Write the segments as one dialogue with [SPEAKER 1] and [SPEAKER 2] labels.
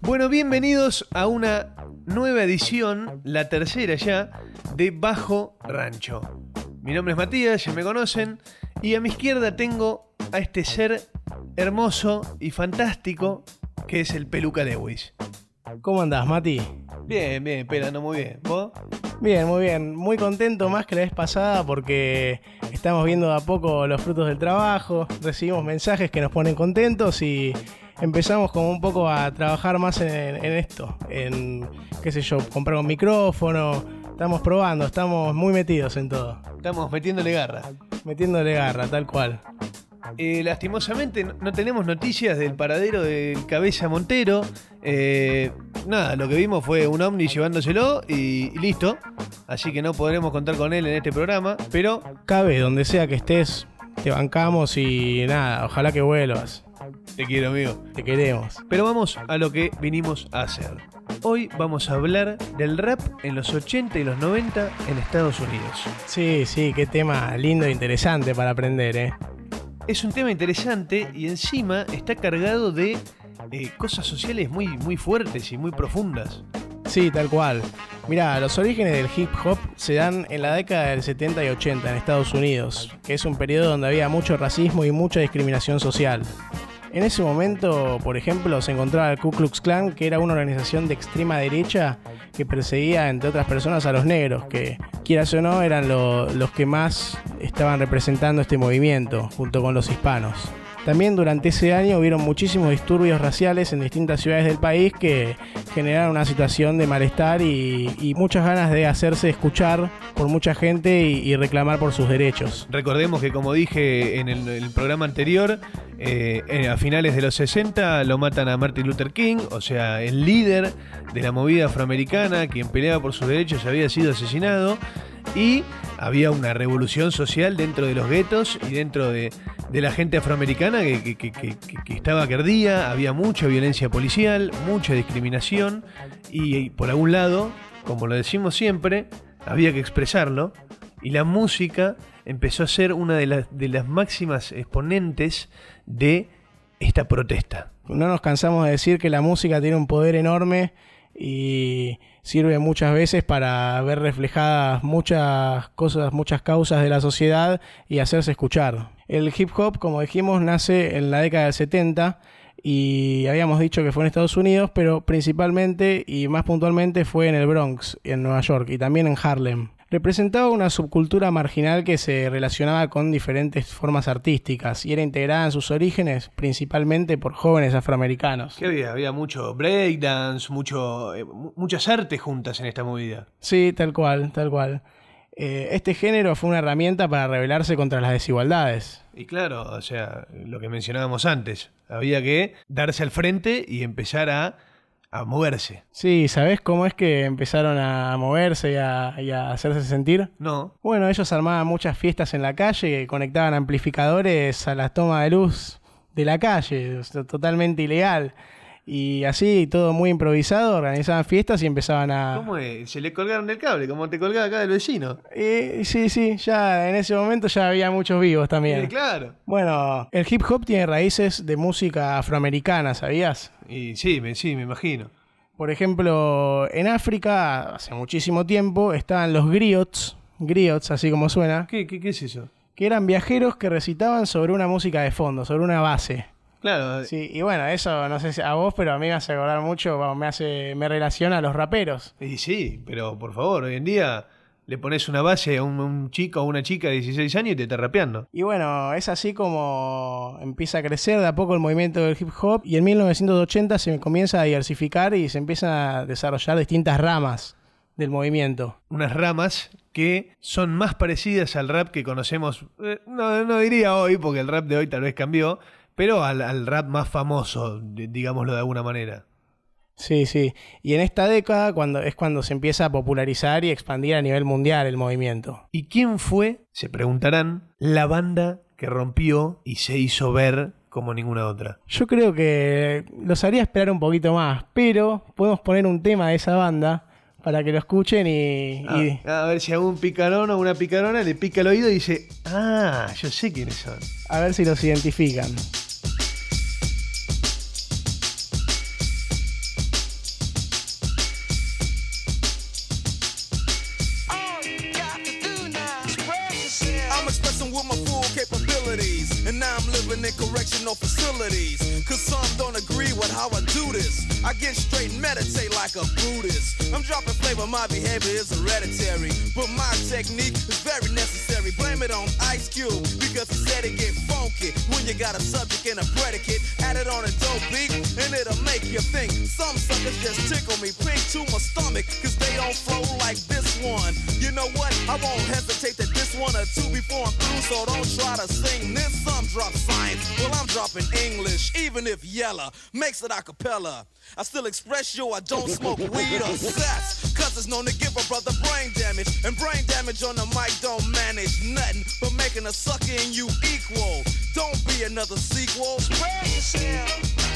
[SPEAKER 1] Bueno, bienvenidos a una nueva edición, la tercera ya, de Bajo Rancho. Mi nombre es Matías, ya me conocen, y a mi izquierda tengo a este ser hermoso y fantástico que es el Peluca Lewis.
[SPEAKER 2] ¿Cómo andás, Mati?
[SPEAKER 1] Bien, bien, pelando muy bien. ¿Vos?
[SPEAKER 2] Bien, muy bien. Muy contento más que la vez pasada porque estamos viendo de a poco los frutos del trabajo, recibimos mensajes que nos ponen contentos y empezamos como un poco a trabajar más en, en esto, en, qué sé yo, comprar un micrófono, estamos probando, estamos muy metidos en todo,
[SPEAKER 1] Estamos metiéndole garra.
[SPEAKER 2] metiéndole garra, tal cual.
[SPEAKER 1] Eh, lastimosamente no- tenemos noticias del paradero del Cabeza Montero. Eh, nada, lo que vimos fue un ovni llevándoselo y, y listo. Así que no podremos contar con él en este programa. Pero
[SPEAKER 2] Cabe, donde sea que estés, te bancamos y nada, ojalá que vuelvas,
[SPEAKER 1] te quiero, amigo.
[SPEAKER 2] te queremos.
[SPEAKER 1] Pero vamos a lo que vinimos a hacer. Hoy vamos a hablar del rap en los 80 y los 90 en Estados Unidos.
[SPEAKER 2] Sí, sí, qué tema lindo e interesante para aprender, ¿eh?
[SPEAKER 1] Es un tema interesante y encima está cargado de eh, cosas sociales muy, muy fuertes y muy profundas.
[SPEAKER 2] Sí, tal cual. Mirá, los orígenes del hip hop se dan en la década del 70 y 80 en Estados Unidos, que es un periodo donde había mucho racismo y mucha discriminación social. En ese momento, por ejemplo, se encontraba el Ku Klux Klan, que era una organización de extrema derecha que perseguía, entre otras personas, a los negros, que, quieras o no, eran lo- los que más estaban representando este movimiento, junto con los hispanos. También durante ese año hubieron muchísimos disturbios raciales en distintas ciudades del país que generaron una situación de malestar y, muchas ganas de hacerse escuchar por mucha gente y, reclamar por sus derechos.
[SPEAKER 1] Recordemos que como dije en el, el programa anterior, eh, eh, a finales de los 60 lo matan a Martin Luther King, o sea, el líder de la movida afroamericana, quien peleaba por sus derechos, había sido asesinado y había una revolución social dentro de los guetos y dentro de, de la gente afroamericana que, que- que- estaba que ardía, había mucha violencia policial, mucha discriminación y, y por algún lado, como lo decimos siempre, había que expresarlo y la música empezó a ser una de las, de las máximas exponentes de esta protesta.
[SPEAKER 2] No nos cansamos de decir que la música tiene un poder enorme y sirve muchas veces para ver reflejadas muchas cosas, muchas causas de la sociedad y hacerse escuchar. El hip hop, como dijimos, nace en la década del 70 y habíamos dicho que fue en Estados Unidos, pero principalmente y más puntualmente fue en el Bronx, en Nueva York y también en Harlem. Representaba una subcultura marginal que se relacionaba con diferentes formas artísticas y era integrada en sus orígenes principalmente por jóvenes afroamericanos.
[SPEAKER 1] ¿Qué había? Había mucho breakdance, mucho, eh, mu- muchas artes juntas en esta movida.
[SPEAKER 2] Sí, tal cual, tal cual. Eh, este género fue una herramienta para rebelarse contra las desigualdades.
[SPEAKER 1] Y claro, o sea, lo que mencionábamos antes, había que darse al frente y empezar a, a moverse.
[SPEAKER 2] Sí, ¿sabés cómo es que empezaron a moverse y a, y a hacerse sentir?
[SPEAKER 1] No,
[SPEAKER 2] Bueno, ellos armaban muchas fiestas en la calle conectaban amplificadores a las tomas de luz de la calle, o sea, totalmente ilegal. Y así, todo muy improvisado, organizaban fiestas y empezaban a...
[SPEAKER 1] ¿cómo es? Se le colgaron del cable, como te colgaba acá del vecino.
[SPEAKER 2] Y, sí, sí, ya en ese momento ya había muchos vivos también.
[SPEAKER 1] Claro.
[SPEAKER 2] Bueno, el hip hop tiene raíces de música afroamericana, ¿sabías?
[SPEAKER 1] Y sí, me, sí, me imagino.
[SPEAKER 2] Por ejemplo, en África, hace muchísimo tiempo, estaban los griots, griots, así como suena,
[SPEAKER 1] ¿Qué, qué, qué es eso?
[SPEAKER 2] que eran viajeros que recitaban sobre una música de fondo, sobre una base.
[SPEAKER 1] Claro,
[SPEAKER 2] Sí, y bueno, eso no sé si a vos, pero a mí me hace acordar mucho, me hace, me relaciona a los raperos.
[SPEAKER 1] y sí, pero por favor, hoy en día le pones una base a un, un chico o una chica de 16 años y te está rapeando.
[SPEAKER 2] Y bueno, es así como empieza a crecer de a poco el movimiento del hip hop y en 1980 se comienza a diversificar y se empiezan a desarrollar distintas ramas del movimiento.
[SPEAKER 1] Unas ramas que son más parecidas al rap que conocemos, eh, no, no diría hoy, porque el rap de hoy tal vez cambió, pero al, al rap más famoso, digámoslo de alguna manera.
[SPEAKER 2] Sí, sí. Y en esta década cuando, es cuando se empieza a popularizar y expandir a nivel mundial el movimiento.
[SPEAKER 1] ¿Y quién fue, se preguntarán, la banda que rompió y se hizo ver como ninguna otra?
[SPEAKER 2] Yo creo que los haría esperar un poquito más, pero podemos poner un tema de esa banda para que lo escuchen y,
[SPEAKER 1] Ah,
[SPEAKER 2] y
[SPEAKER 1] a ver si algún picarón o una picarona le pica el oído y dice, ah, yo sé quiénes son.
[SPEAKER 2] a ver si los identifican.
[SPEAKER 3] Living in correctional facilities. Cause some don't agree with how I do this. I get straight and meditate like a Buddhist. I'm dropping flavor, my behavior is hereditary. But my technique is very necessary. Blame it on Ice Cube, because he said it get funky when you got a subject and a predicate. Add it on a dope beat, and it'll make you think. Some suckers just tickle me pink to my stomach, cause they don't flow like this one. You know what? I won't hesitate to diss one or two before I'm through, so don't try to sing this. Some drop science, well, I'm dropping English, even if Yella makes it a cappella. I still express yo, I don't smoke weed or sex, cause it's known to give a brother brain damage. And brain damage on the mic don't manage nothing but making a sucker in you equal. Don't be another sequel. Spread yourself.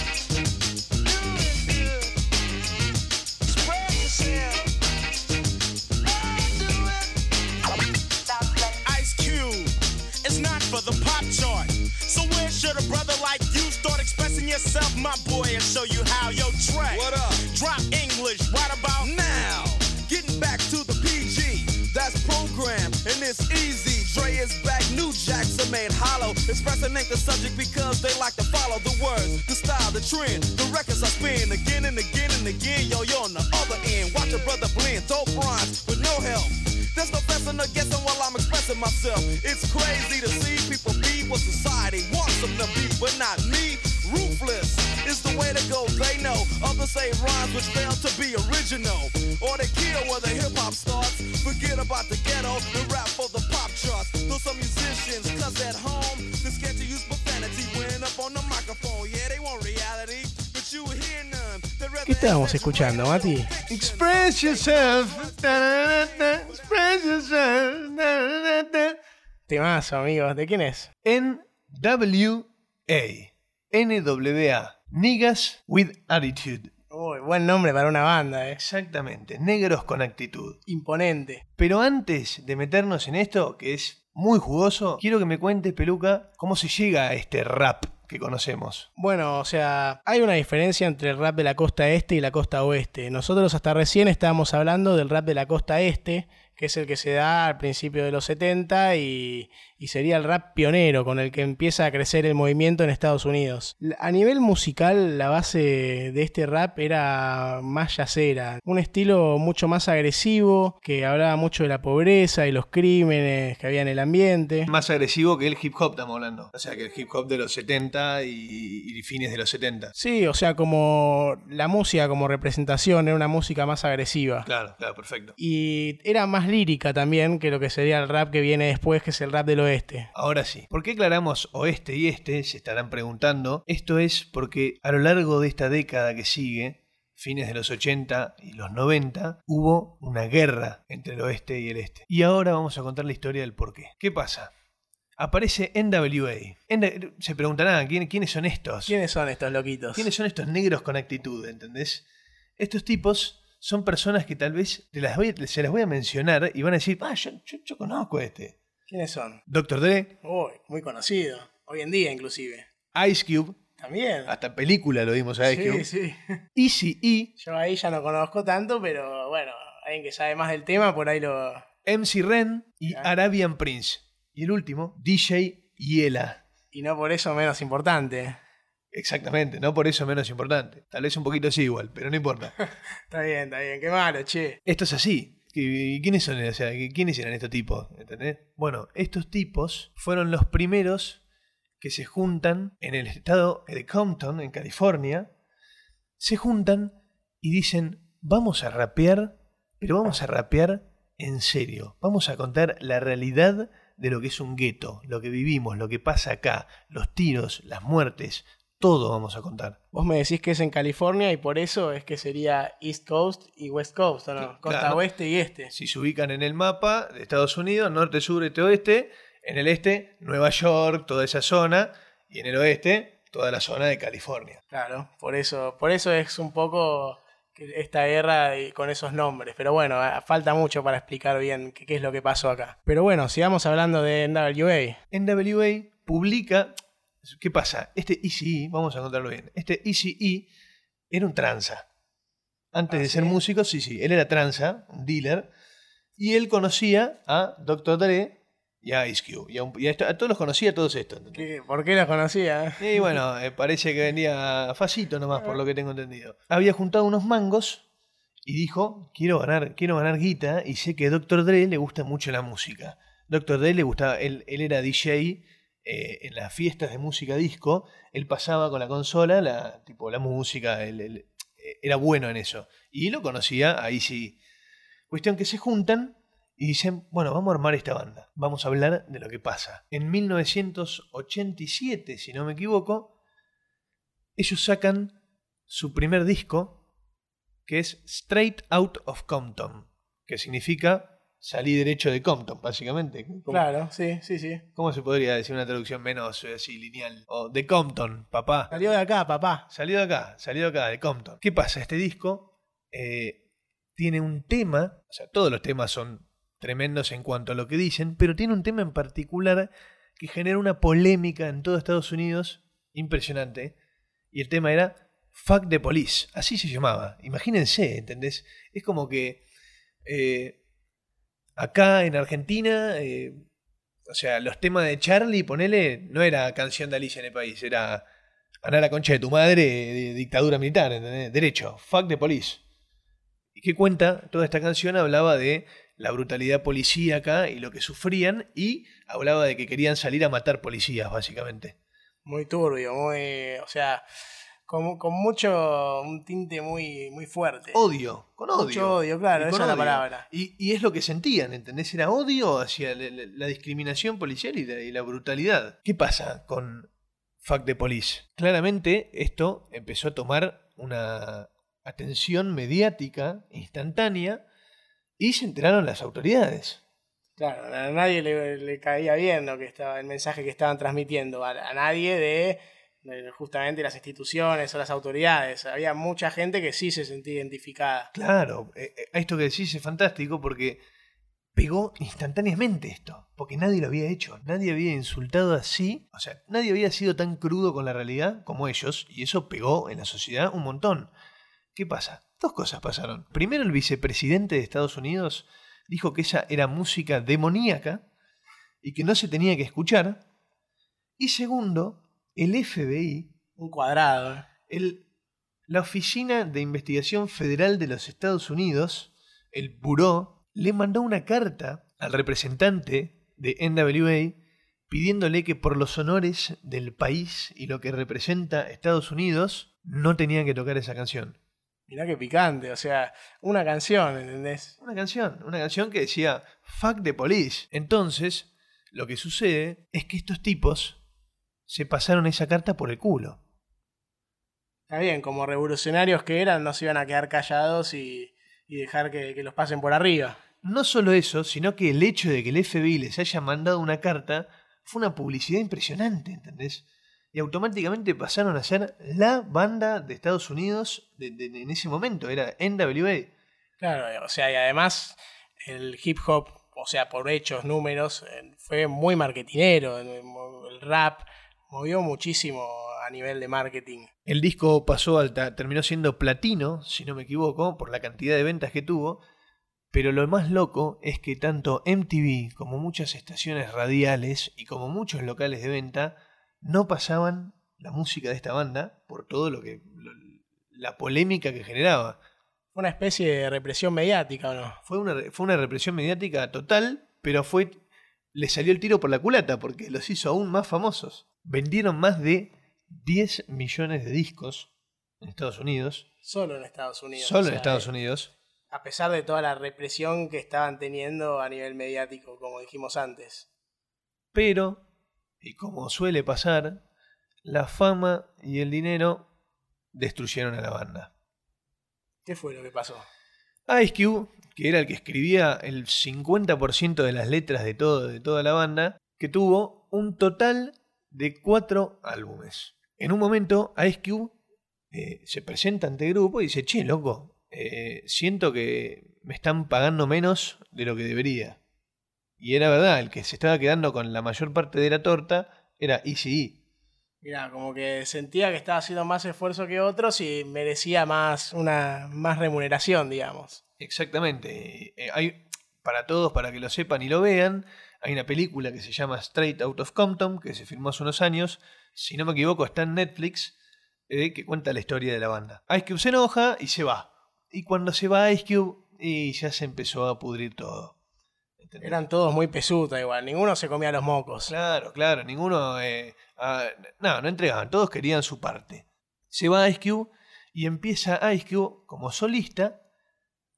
[SPEAKER 3] Chart. So where should a brother like you start expressing yourself, my boy, and show you how? Yo, Trey. What up? Drop English right about now. Getting back to the PG. That's program, and it's easy. Dre is back, new jacks are made hollow. Expressing ain't the subject because they like to follow the words, the style, the trend. The records I spin again and again and again. Yo, you're on the other end. Watch a brother blend, dope rhymes with no help. There's no guessing or guessing while I'm expressing myself. It's crazy to see people be what society wants them to be, but not me. Ruthless is the way to go, they know. Others say rhymes which fail to be original. Or they kill where the hip hop starts. Forget about the ghetto and rap for the pop charts. Though some musicians, cause at home, they're scared to use profanity when up on the microphone. Yeah, they want reality, but you hear none.
[SPEAKER 2] ¿Qué estábamos escuchando, Mati?
[SPEAKER 1] Express yourself. Express yourself.
[SPEAKER 2] Temazo, amigos. ¿De quién es?
[SPEAKER 1] NWA. NWA. Niggas with Attitude.
[SPEAKER 2] Uy, buen nombre para una banda, eh.
[SPEAKER 1] Exactamente. Negros con actitud.
[SPEAKER 2] Imponente.
[SPEAKER 1] Pero antes de meternos en esto, que es muy jugoso, quiero que me cuentes, Peluca, cómo se llega a este rap que conocemos.
[SPEAKER 2] Bueno, o sea, hay una diferencia entre el rap de la costa este y la costa oeste. Nosotros hasta recién estábamos hablando del rap de la costa este, que es el que se da al principio de los 70 y, y sería el rap pionero con el que empieza a crecer el movimiento en Estados Unidos. A nivel musical, la base de este rap era más yacera, un estilo mucho más agresivo, que hablaba mucho de la pobreza y los crímenes que había en el ambiente.
[SPEAKER 1] Más agresivo que el hip hop, estamos hablando. O sea, que el hip hop de los 70 y, y fines de los 70.
[SPEAKER 2] Sí, o sea, como la música como representación era una música más agresiva.
[SPEAKER 1] Claro, claro, perfecto.
[SPEAKER 2] Y era más lírica también que lo que sería el rap que viene después, que es el rap del oeste.
[SPEAKER 1] Ahora sí. ¿Por qué aclaramos oeste y este? Se estarán preguntando. Esto es porque a lo largo de esta década que sigue, fines de los 80 y los 90, hubo una guerra entre el oeste y el este. Y ahora vamos a contar la historia del porqué. ¿Qué pasa? Aparece NWA. N- se preguntarán, ¿quién- ¿quiénes son estos?
[SPEAKER 2] ¿Quiénes son estos loquitos?
[SPEAKER 1] ¿Quiénes son estos negros con actitud? ¿Entendés? Estos tipos son personas que tal vez te las voy se las voy a mencionar y van a decir, ah, yo, yo- yo conozco a este.
[SPEAKER 2] ¿Quiénes son?
[SPEAKER 1] Dr. Dre,
[SPEAKER 2] Uy, muy conocido. Hoy en día, inclusive.
[SPEAKER 1] Ice Cube,
[SPEAKER 2] También.
[SPEAKER 1] hasta película lo vimos a Ice
[SPEAKER 2] Sí,
[SPEAKER 1] Cube.
[SPEAKER 2] sí.
[SPEAKER 1] Easy E,
[SPEAKER 2] Yo ahí ya no conozco tanto, pero bueno, alguien que sabe más del tema, por ahí lo.
[SPEAKER 1] MC Ren y
[SPEAKER 2] Ya.
[SPEAKER 1] Arabian Prince. Y el último, DJ Yela.
[SPEAKER 2] Y no por eso menos importante.
[SPEAKER 1] Exactamente, no por eso menos importante. Tal vez un poquito sí igual, pero no importa.
[SPEAKER 2] Está bien, está bien. Qué malo, che.
[SPEAKER 1] Esto es así. ¿Qui- ¿Quiénes son? O sea, ¿quiénes eran estos tipos? ¿Entendés? Bueno, estos tipos fueron los primeros que se juntan en el estado de Compton, en California. Se juntan y dicen, vamos a rapear, pero vamos a rapear en serio. Vamos a contar la realidad de lo que es un gueto, lo que vivimos, lo que pasa acá, los tiros, las muertes, todo vamos a contar.
[SPEAKER 2] Vos me decís que es en California y por eso es que sería East Coast y West Coast, ¿o no? Costa
[SPEAKER 1] Claro.
[SPEAKER 2] oeste y este.
[SPEAKER 1] Si se ubican en el mapa de Estados Unidos, norte, sur, este, oeste, en el este, Nueva York, toda esa zona, y en el oeste, toda la zona de California.
[SPEAKER 2] Claro, por eso, por eso es un poco esta guerra con esos nombres. Pero bueno, ah, falta mucho para explicar bien qué, qué es lo que pasó acá. Pero bueno, sigamos hablando de NWA.
[SPEAKER 1] NWA publica. ¿Qué pasa? Este ECE, vamos a contarlo bien. Este ECE era un tranza. Antes
[SPEAKER 2] ¿Ah,
[SPEAKER 1] de ser
[SPEAKER 2] sí?
[SPEAKER 1] músico, sí, sí. Él era tranza, un dealer. Y él conocía a Dr. Dre y a Ice Cube. Y a, un- y a esto- a todos los conocía, a todos estos. ¿entendés?
[SPEAKER 2] ¿Qué- ¿Por qué los conocía?
[SPEAKER 1] Y bueno, eh, parece que venía facito nomás, por lo que tengo entendido. Había juntado unos mangos y dijo, quiero ganar, quiero ganar guita y sé que a Dr. Dre le gusta mucho la música. Dr. Dre le gustaba, él, él era DJ eh, en las fiestas de música disco, él pasaba con la consola, la, tipo la música, él, eh, era bueno en eso. Y lo conocía, ahí sí. Cuestión que se juntan y dicen, bueno, vamos a armar esta banda, vamos a hablar de lo que pasa. En 1987, si no me equivoco, ellos sacan su primer disco, que es Straight Out of Compton, que significa salí derecho de Compton, básicamente. ¿Cómo,
[SPEAKER 2] Claro, sí, sí, sí.
[SPEAKER 1] cómo se podría decir una traducción menos eh, así lineal? O de Compton, papá.
[SPEAKER 2] Salió de acá, papá.
[SPEAKER 1] Salió de acá, salió de acá, de Compton. ¿Qué pasa? Este disco eh, tiene un tema, o sea, todos los temas son tremendos en cuanto a lo que dicen, pero tiene un tema en particular que genera una polémica en todo Estados Unidos impresionante. Y el tema era Fuck the Police, así se llamaba. Imagínense, ¿entendés? Es como que eh, acá en Argentina, eh, o sea, los temas de Charlie, ponele, no era canción de Alicia en el país, era a la concha de tu madre, dictadura militar, ¿entendés? Derecho, fuck the police. ¿Y qué cuenta? Toda esta canción hablaba de la brutalidad policíaca y lo que sufrían y hablaba de que querían salir a matar policías, básicamente.
[SPEAKER 2] Muy turbio, muy. O sea, con, con mucho. Un tinte muy, muy fuerte.
[SPEAKER 1] Odio, con odio.
[SPEAKER 2] Mucho odio, claro, esa es la palabra.
[SPEAKER 1] Y, y es lo que sentían, ¿entendés? Era odio hacia la, la- la discriminación policial y la, y la brutalidad. ¿Qué pasa con Fuck the Police? Claramente esto empezó a tomar una atención mediática instantánea y se enteraron las autoridades.
[SPEAKER 2] Claro, a nadie le, le caía bien lo que estaba, el mensaje que estaban transmitiendo. A, a nadie de, de justamente las instituciones o las autoridades. Había mucha gente que sí se sentía identificada.
[SPEAKER 1] Claro, eh, eh, esto que decís es fantástico porque pegó instantáneamente esto, porque nadie lo había hecho, nadie había insultado así, o sea, nadie había sido tan crudo con la realidad como ellos, y eso pegó en la sociedad un montón. ¿Qué pasa? Dos cosas pasaron. Primero, el vicepresidente de Estados Unidos dijo que esa era música demoníaca y que no se tenía que escuchar. Y segundo, el FBI
[SPEAKER 2] Un cuadrado.
[SPEAKER 1] el- la Oficina de Investigación Federal de los Estados Unidos, el Buró, le mandó una carta al representante de NWA pidiéndole que por los honores del país y lo que representa Estados Unidos no tenían que tocar esa canción.
[SPEAKER 2] Mirá qué picante, o sea, una canción, ¿entendés?
[SPEAKER 1] Una canción, una canción que decía Fuck the police. Entonces, lo que sucede es que estos tipos se pasaron esa carta por el culo.
[SPEAKER 2] Está bien, como revolucionarios que eran, no se iban a quedar callados y, y dejar que, que los pasen por arriba.
[SPEAKER 1] No solo eso, sino que el hecho de que el FBI les haya mandado una carta fue una publicidad impresionante, ¿entendés? Y automáticamente pasaron a ser la banda de Estados Unidos de- de- en ese momento, era NWA.
[SPEAKER 2] Claro, o sea, y además el hip hop, o sea, por hechos, números, eh, fue muy marketinero. El rap movió muchísimo a nivel de marketing.
[SPEAKER 1] El disco pasó al ta- terminó siendo platino, si no me equivoco, por la cantidad de ventas que tuvo. Pero lo más loco es que tanto MTV como muchas estaciones radiales y como muchos locales de venta no pasaban la música de esta banda por todo lo que lo- la polémica que generaba.
[SPEAKER 2] Fue una especie de represión mediática, ¿o no?
[SPEAKER 1] Fue una, fue una represión mediática total, pero fue le salió el tiro por la culata porque los hizo aún más famosos. Vendieron más de 10 millones de discos en Estados Unidos,
[SPEAKER 2] Solo en Estados Unidos.
[SPEAKER 1] solo
[SPEAKER 2] o
[SPEAKER 1] en Estados
[SPEAKER 2] eh,
[SPEAKER 1] Unidos.
[SPEAKER 2] A pesar de toda la represión que estaban teniendo a nivel mediático, como dijimos antes.
[SPEAKER 1] Pero, y como suele pasar, la fama y el dinero destruyeron a la banda.
[SPEAKER 2] ¿Qué fue lo que pasó?
[SPEAKER 1] Ice Cube, que era el que escribía el 50% de las letras de, todo, de toda la banda, que tuvo un total de cuatro álbumes. En un momento, Ice Cube eh, se presenta ante el grupo y dice, che, loco, eh, siento que me están pagando menos de lo que debería. Y era verdad, el que se estaba quedando con la mayor parte de la torta era Easy
[SPEAKER 2] Mira, como que sentía que estaba haciendo más esfuerzo que otros y merecía más una más remuneración, digamos.
[SPEAKER 1] Exactamente. Eh, hay, para todos, para que lo sepan y lo vean, hay una película que se llama Straight Out of Compton, que se filmó hace unos años. Si no me equivoco, está en Netflix, eh, que cuenta la historia de la banda. Ice Cube se enoja y se va. Y cuando se va Ice Cube, y ya se empezó a pudrir todo.
[SPEAKER 2] Eran todos muy pesuta igual, ninguno se comía los mocos.
[SPEAKER 1] Claro, claro, ninguno... Eh, no, no entregaban, todos querían su parte. Se va Ice Cube y empieza Ice Cube como solista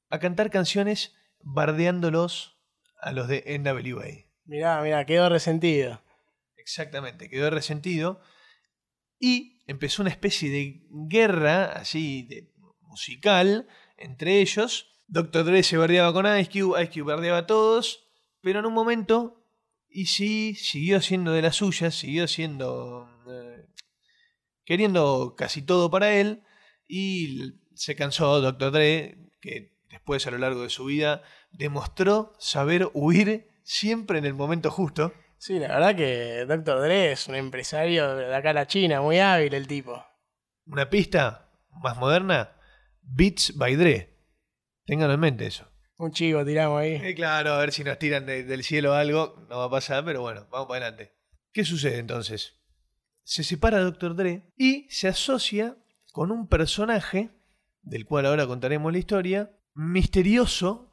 [SPEAKER 1] a cantar canciones bardeándolos a los de NWA.
[SPEAKER 2] Mirá, mirá, quedó resentido.
[SPEAKER 1] Exactamente, quedó resentido. Y empezó una especie de guerra así de musical entre ellos. Dr. Dre se bardeaba con Ice Cube, Ice Cube bardeaba a todos, pero en un momento Easy siguió siendo de las suyas, siguió siendo... Eh, queriendo casi todo para él y se cansó Dr. Dre, que después a lo largo de su vida demostró saber huir siempre en el momento justo.
[SPEAKER 2] Sí, la verdad que Dr. Dre es un empresario de acá a la China, muy hábil el tipo.
[SPEAKER 1] Una pista más moderna, Beats by Dre. Ténganlo en mente eso.
[SPEAKER 2] Un chivo tiramos ahí.
[SPEAKER 1] Eh, claro, a ver si nos tiran del cielo algo. No va a pasar, pero bueno, vamos para adelante. ¿Qué sucede entonces? Se separa Dr. Dre y se asocia con un personaje, del cual ahora contaremos la historia, misterioso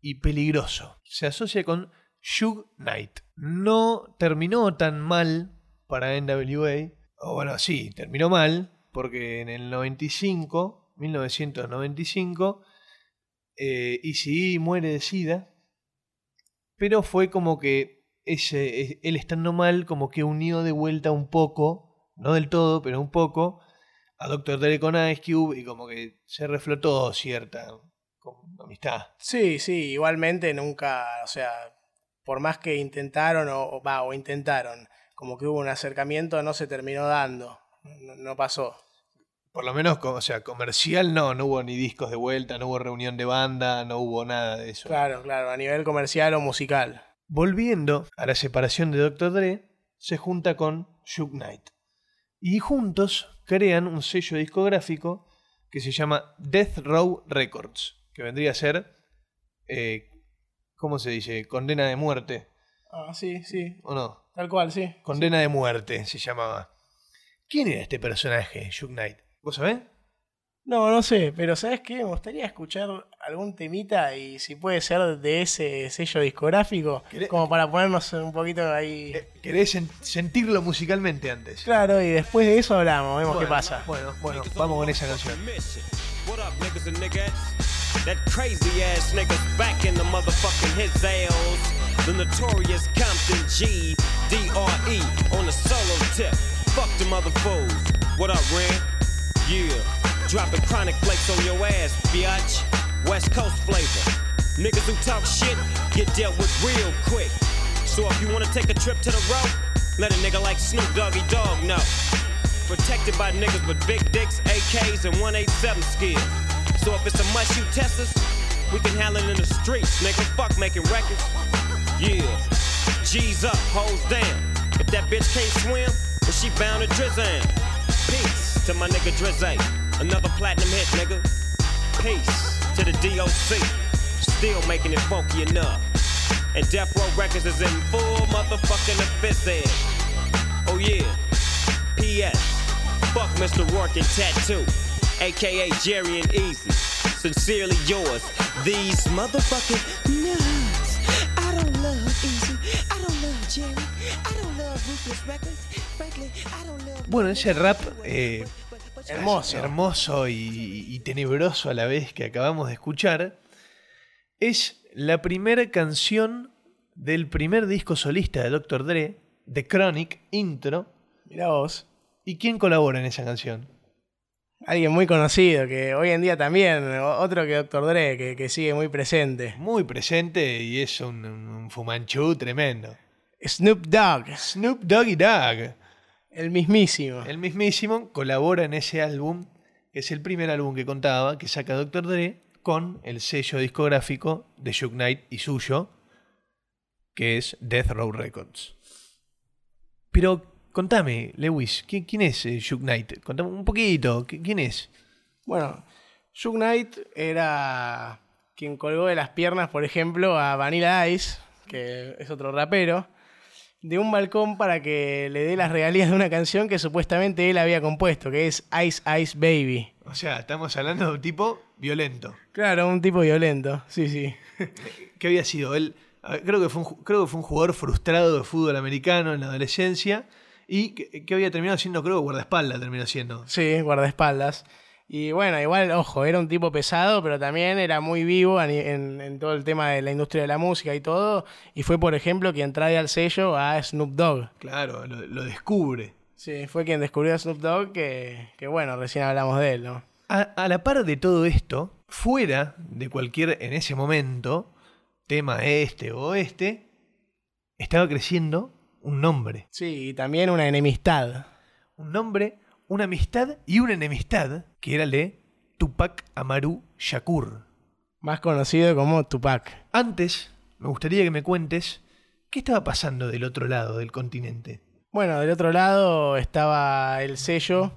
[SPEAKER 1] y peligroso. Se asocia con Shug Knight. No terminó tan mal para NWA. O bueno, sí, terminó mal, porque en el 95, 1995, eh, muere de SIDA. Pero fue como que ese, él estando mal, como que unió de vuelta un poco, no del todo, pero un poco, a Dr. Dre con Ice Cube y como que se reflotó cierta amistad.
[SPEAKER 2] Sí, sí, igualmente nunca, o sea, por más que intentaron o, o intentaron, como que hubo un acercamiento, no se terminó dando, no, pasó.
[SPEAKER 1] Por lo menos, o sea, comercial no, no hubo ni discos de vuelta, no hubo reunión de banda, no hubo nada de eso.
[SPEAKER 2] Claro, claro, a nivel comercial o musical.
[SPEAKER 1] Volviendo a la separación de Dr. Dre, se junta con Shook Knight. Y juntos crean un sello discográfico que se llama Death Row Records, que vendría a ser eh, ¿Cómo se dice? Condena de muerte.
[SPEAKER 2] Ah, sí, sí.
[SPEAKER 1] ¿O no?
[SPEAKER 2] Tal cual, sí.
[SPEAKER 1] Condena de muerte se llamaba. ¿Quién era este personaje, Shook Knight? ¿Vos sabés?
[SPEAKER 2] No, no sé, pero ¿sabes qué? Me gustaría escuchar algún temita y si puede ser de ese sello discográfico, como para ponernos un poquito ahí.
[SPEAKER 1] Eh, ¿Querés sentirlo musicalmente antes?
[SPEAKER 2] Claro, y después de eso hablamos, vemos qué pasa.
[SPEAKER 1] Bueno, bueno, vamos con esa canción.
[SPEAKER 4] That crazy ass nigga's back in the motherfucking his ales. The notorious Compton G D R E on the solo tip. Fuck the other fools. What up, Ren? Yeah, dropping chronic flakes on your ass, biatch. West Coast flavor. Niggas who talk shit get dealt with real quick. So if you wanna take a trip to the road, let a nigga like Snoop Doggy Dog know. Protected by niggas with big dicks, AKs, and 187 skills. So if it's a must you test us, we can it in the streets, nigga. Fuck making records. Yeah. G's up, hoes down. If that bitch can't swim, then she bound to drizzle. Peace to my nigga Drizzy. Another platinum hit, nigga. Peace to the DOC. Still making it funky enough. And Death Row Records is in full motherfucking effect. Oh yeah. P.S. Fuck Mr. Rourke and Tattoo aka Jerry and Easy. Sincerely yours, these motherfucking nuts. I don't love Easy, I don't love Jerry, I don't love Ruthless Records. Frankly, I don't love.
[SPEAKER 1] Bueno, ese rap eh,
[SPEAKER 2] hermoso,
[SPEAKER 1] hermoso y, y tenebroso a la vez que acabamos de escuchar es la primera canción del primer disco solista de Dr. Dre, The Chronic Intro.
[SPEAKER 2] Mira vos.
[SPEAKER 1] ¿Y quién colabora en esa canción?
[SPEAKER 2] Alguien muy conocido, que hoy en día también, otro que Dr. Dre, que, sigue muy presente.
[SPEAKER 1] Muy presente y es un, fumanchú tremendo.
[SPEAKER 2] Snoop Dogg.
[SPEAKER 1] Snoop Doggy Dogg.
[SPEAKER 2] El mismísimo.
[SPEAKER 1] El mismísimo colabora en ese álbum es el primer álbum que contaba que saca Dr. Dre con el sello discográfico de Shook Knight y suyo, que es Death Row Records. Pero contame, Lewis, ¿quién, quién es eh, Shook Knight? Contame un poquito, ¿qui- ¿quién es?
[SPEAKER 2] Bueno, Shook Knight era quien colgó de las piernas, por ejemplo, a Vanilla Ice, que es otro rapero, de un balcón para que le dé las regalías de una canción que supuestamente él había compuesto, que es Ice Ice Baby.
[SPEAKER 1] O sea, estamos hablando de un tipo violento.
[SPEAKER 2] Claro, un tipo violento, sí, sí.
[SPEAKER 1] ¿Qué había sido? Él, a ver, creo que, fue un, ju- creo que fue un jugador frustrado de fútbol americano en la adolescencia y que, que había terminado siendo, creo que guardaespaldas terminó siendo.
[SPEAKER 2] Sí, guardaespaldas. Y bueno, igual, ojo, era un tipo pesado, pero también era muy vivo en, en todo el tema de la industria de la música y todo. Y fue, por ejemplo, quien trae al sello a Snoop Dogg.
[SPEAKER 1] Claro, lo, lo descubre.
[SPEAKER 2] Sí, fue quien descubrió a Snoop Dogg, que, que bueno, recién hablamos de él, ¿no?
[SPEAKER 1] A, a la par de todo esto, fuera de cualquier, en ese momento, tema este o este, estaba creciendo un nombre.
[SPEAKER 2] Sí, y también una enemistad.
[SPEAKER 1] Un nombre, una amistad y una enemistad, que era el de Tupac Amaru Shakur.
[SPEAKER 2] Más conocido como Tupac.
[SPEAKER 1] Antes, me gustaría que me cuentes qué estaba pasando del otro lado del continente.
[SPEAKER 2] Bueno, del otro lado estaba el sello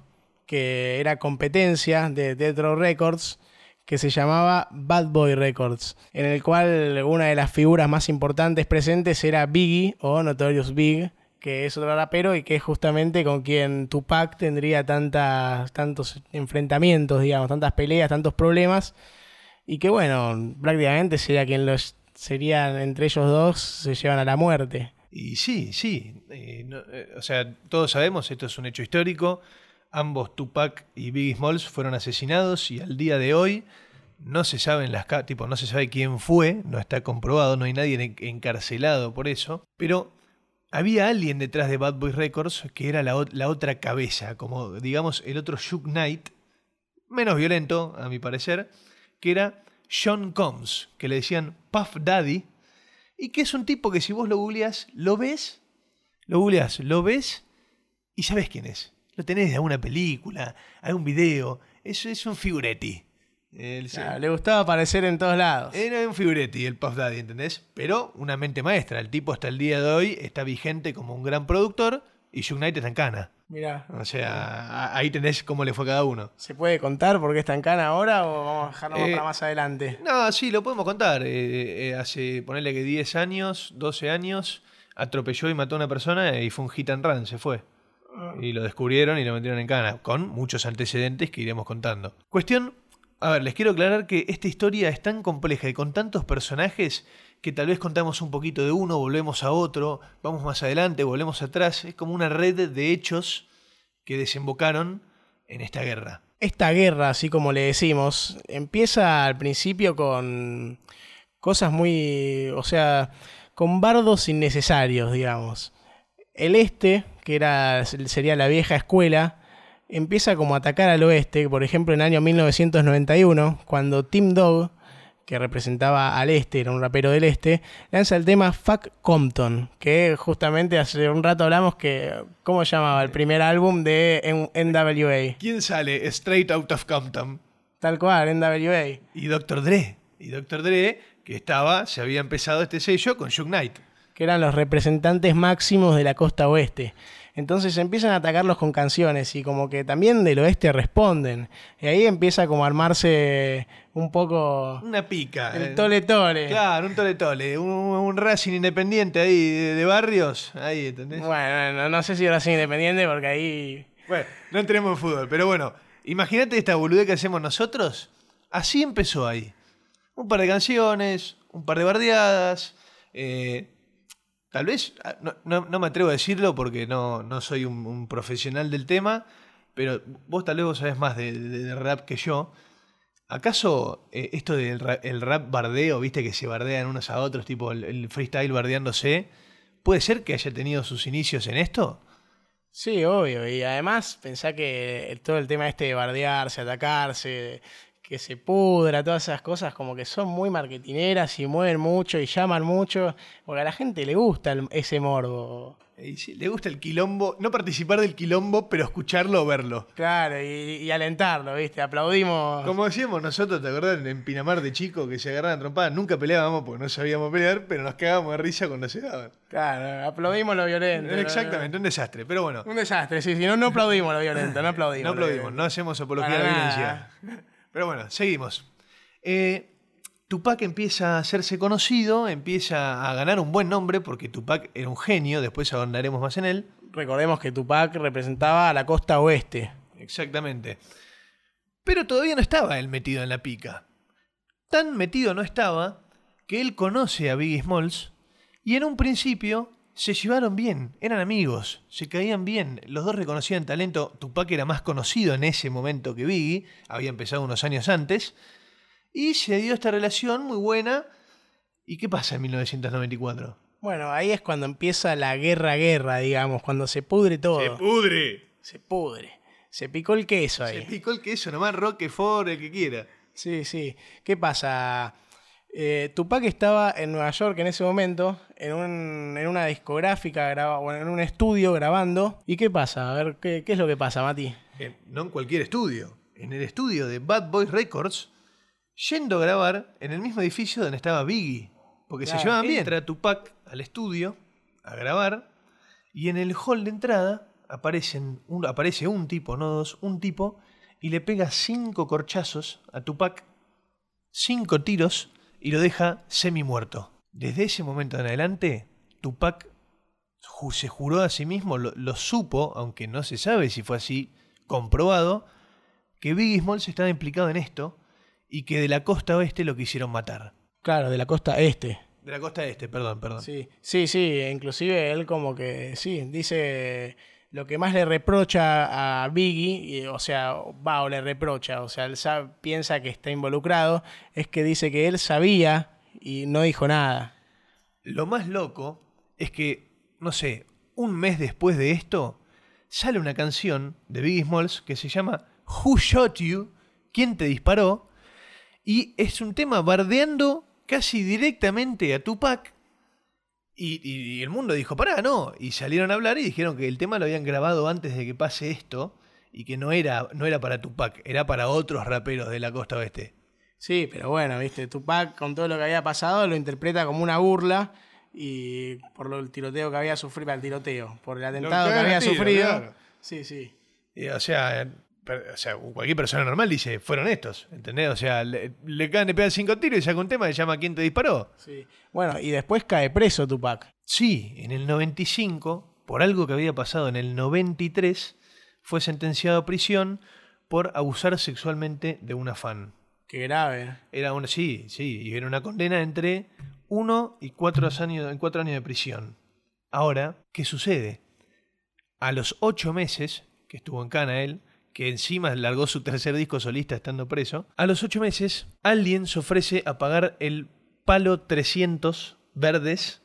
[SPEAKER 2] que era competencia de Death Row Records, que se llamaba Bad Boy Records, en el cual una de las figuras más importantes presentes era Biggie o Notorious Big, que es otro rapero y que es justamente con quien Tupac tendría tantas, tantos enfrentamientos, digamos, tantas peleas, tantos problemas, y que bueno, prácticamente sería quien los serían entre ellos dos se llevan a la muerte.
[SPEAKER 1] Y sí, sí. eh, eh, o sea, todos sabemos, esto es un hecho histórico. Ambos, Tupac y Biggie Smalls, fueron asesinados y al día de hoy no se saben las tipo, no se sabe quién fue, no está comprobado, no hay nadie en- encarcelado por eso. Pero había alguien detrás de Bad Boy Records que era la, otra cabeza, como digamos el otro Shook Knight, menos violento, a mi parecer, que era Sean Combs, que le decían Puff Daddy, y que es un tipo que si vos lo googleás, lo ves, lo googleás, lo ves y sabes quién es. Lo tenés de alguna película, algún video, eso es un figuretti. El-
[SPEAKER 2] Claro, le gustaba aparecer en todos lados.
[SPEAKER 1] era un figuretti el Puff Daddy, ¿entendés? Pero una mente maestra. El tipo hasta el día de hoy está vigente como un gran productor y Shook Knight está en cana.
[SPEAKER 2] Mira,
[SPEAKER 1] O sea, ahí tenés cómo le fue a cada uno.
[SPEAKER 2] ¿se puede contar por qué está en cana ahora o vamos a dejarlo
[SPEAKER 1] Eh,
[SPEAKER 2] para más adelante?
[SPEAKER 1] No, sí, lo podemos contar. Eh, eh, hace, ponerle que 10 años, 12 años, atropelló y mató a una persona y fue un hit and run, se fue. Y lo descubrieron y lo metieron en cana, con muchos antecedentes que iremos contando. Cuestión, a ver, les quiero aclarar que esta historia es tan compleja y con tantos personajes que tal vez contamos un poquito de uno, volvemos a otro, vamos más adelante, volvemos atrás. Es como una red de hechos que desembocaron en esta guerra.
[SPEAKER 2] Esta guerra, así como le decimos, empieza al principio con cosas muy, o sea, con bardos innecesarios, digamos. El este, que era, sería la vieja escuela, empieza como a atacar al oeste, por ejemplo en el año 1991, cuando Tim Dog, que representaba al este, era un rapero del este, lanza el tema Fuck Compton, que justamente hace un rato hablamos que, ¿cómo llamaba? El primer álbum de NWA.
[SPEAKER 1] ¿Quién sale straight out of Compton?
[SPEAKER 2] Tal cual, NWA.
[SPEAKER 1] Y Dr. Dre. Y Dr. Dre, que estaba, se había empezado este sello con Shook Knight.
[SPEAKER 2] Que eran los representantes máximos de la costa oeste. Entonces empiezan a atacarlos con canciones y como que también del oeste responden. Y ahí empieza como a armarse un poco
[SPEAKER 1] Una pica.
[SPEAKER 2] el
[SPEAKER 1] eh.
[SPEAKER 2] tole tole.
[SPEAKER 1] Claro, un tole tole. Un, un Racing independiente ahí de, de barrios. Ahí, ¿entendés?
[SPEAKER 2] Bueno, no, no sé si sí independiente porque ahí...
[SPEAKER 1] Bueno, no entremos en fútbol, pero bueno, imagínate esta boludez que hacemos nosotros. Así empezó ahí. Un par de canciones, un par de bardeadas. eh, tal vez, ah, no, no- me atrevo a decirlo porque no, no soy un, profesional del tema, pero vos tal vez vos sabés más de, rap que yo. ¿Acaso eh, esto del ra- el rap bardeo, viste que se bardean unos a otros, tipo el, el freestyle bardeándose, puede ser que haya tenido sus inicios en esto?
[SPEAKER 2] Sí, obvio. Y además pensá que todo el tema este de bardearse, atacarse, que se pudra, todas esas cosas como que son muy marketineras y mueven mucho y llaman mucho, porque a la gente le gusta el- ese morbo.
[SPEAKER 1] Le gusta el quilombo, no participar del quilombo, pero escucharlo o verlo.
[SPEAKER 2] Claro, y, y alentarlo, ¿viste? Aplaudimos.
[SPEAKER 1] Como decíamos nosotros, ¿te acordás en Pinamar de chico que se agarraban trompadas? Nunca peleábamos porque no sabíamos pelear, pero nos cagábamos de risa cuando se daban.
[SPEAKER 2] Claro, aplaudimos lo violento.
[SPEAKER 1] Exactamente, un desastre. Pero bueno,
[SPEAKER 2] Un desastre, sí, sí, no, no aplaudimos lo violento, no aplaudimos.
[SPEAKER 1] no aplaudimos, no hacemos apología a la violencia. Pero bueno, seguimos. Eh, Tupac empieza a hacerse conocido, empieza a ganar un buen nombre, porque Tupac era un genio, después ahondaremos más en él.
[SPEAKER 2] Recordemos que Tupac representaba a la costa oeste.
[SPEAKER 1] Exactamente. Pero todavía no estaba él metido en la pica. Tan metido no estaba que él conoce a Biggie Smalls y en un principio se llevaron bien, eran amigos, se caían bien, los dos reconocían talento. Tupac era más conocido en ese momento que Biggie, había empezado unos años antes, y se dio esta relación muy buena. ¿Y qué pasa en 1994?
[SPEAKER 2] Bueno, ahí es cuando empieza la guerra-guerra, digamos, cuando se pudre todo.
[SPEAKER 1] ¡Se pudre!
[SPEAKER 2] Se pudre. Se picó el queso ahí.
[SPEAKER 1] Se picó el queso nomás, Roquefort, el que quiera.
[SPEAKER 2] Sí, sí. ¿Qué pasa? Eh, Tupac estaba en Nueva York en ese momento, en, un- en una discográfica, graba- bueno, en un estudio grabando. ¿Y qué pasa? A ver, ¿qué, qué es lo que pasa, Mati?
[SPEAKER 1] no en cualquier estudio, en el estudio de Bad Boys Records, yendo a grabar en el mismo edificio donde estaba Biggie. Porque
[SPEAKER 2] Claro.
[SPEAKER 1] se llevaban bien. Entra Tupac al estudio a grabar y en el hall de entrada aparecen un, aparece un tipo, no dos, un tipo, y le pega cinco corchazos a Tupac, cinco tiros, y lo deja semi muerto. Desde ese momento en adelante, Tupac se juró a sí mismo, lo, lo supo, aunque no se sabe si fue así, comprobado, que Biggie Smalls estaba implicado en esto y que de la costa oeste lo quisieron matar.
[SPEAKER 2] Claro, de la costa este.
[SPEAKER 1] De la costa este, perdón, perdón.
[SPEAKER 2] Sí, sí, sí. Inclusive él como que, sí, dice lo que más le reprocha a Biggie, o sea, va o le reprocha, o sea, él sa- piensa que está involucrado, es que dice que él sabía y no dijo nada.
[SPEAKER 1] Lo más loco es que, no sé, un mes después de esto, sale una canción de Biggie Smalls que se llama Who Shot You? ¿Quién te disparó? Y es un tema bardeando casi directamente a Tupac. Y, y- y el mundo dijo, pará, no. Y salieron a hablar y dijeron que el tema lo habían grabado antes de que pase esto. Y que no era, no era para Tupac, era para otros raperos de la costa oeste.
[SPEAKER 2] Sí, pero bueno, viste, Tupac con todo lo que había pasado lo interpreta como una burla y por lo, el tiroteo que había sufrido, el tiroteo, por el atentado que había
[SPEAKER 1] tiro,
[SPEAKER 2] sufrido.
[SPEAKER 1] claro.
[SPEAKER 2] Sí, sí.
[SPEAKER 1] Eh, o, sea, o sea, cualquier persona normal dice, fueron estos, ¿entendés? O sea, le, le cagan de pegar cinco tiros y saca un tema y llama a quién te disparó.
[SPEAKER 2] sí. Bueno, y después cae preso Tupac.
[SPEAKER 1] Sí, en el 95, por algo que había pasado en el 93, fue sentenciado a prisión por abusar sexualmente de una fan.
[SPEAKER 2] Qué grave.
[SPEAKER 1] Era una, sí, sí, y era una condena entre uno y cuatro años, cuatro años de prisión. Ahora, ¿qué sucede? A los ocho meses que estuvo en cana él, que encima largó su tercer disco solista estando preso, a los ocho meses alguien se ofrece a pagar el palo 300 verdes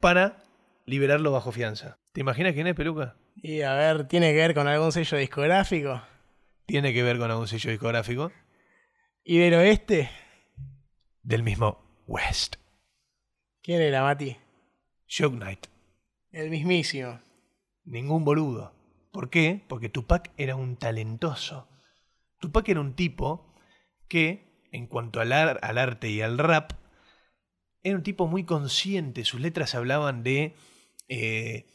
[SPEAKER 1] para liberarlo bajo fianza. ¿Te imaginas quién es, Peluca?
[SPEAKER 2] Y a ver, ¿tiene que ver con algún sello discográfico?
[SPEAKER 1] Tiene que ver con algún sello discográfico
[SPEAKER 2] ¿Ibero este?
[SPEAKER 1] del mismo West.
[SPEAKER 2] ¿Quién era, Mati?
[SPEAKER 1] Shock Knight.
[SPEAKER 2] El mismísimo.
[SPEAKER 1] Ningún boludo. ¿Por qué? Porque Tupac era un talentoso. Tupac era un tipo que, en cuanto al, ar- al arte y al rap, era un tipo muy consciente. Sus letras hablaban de eh,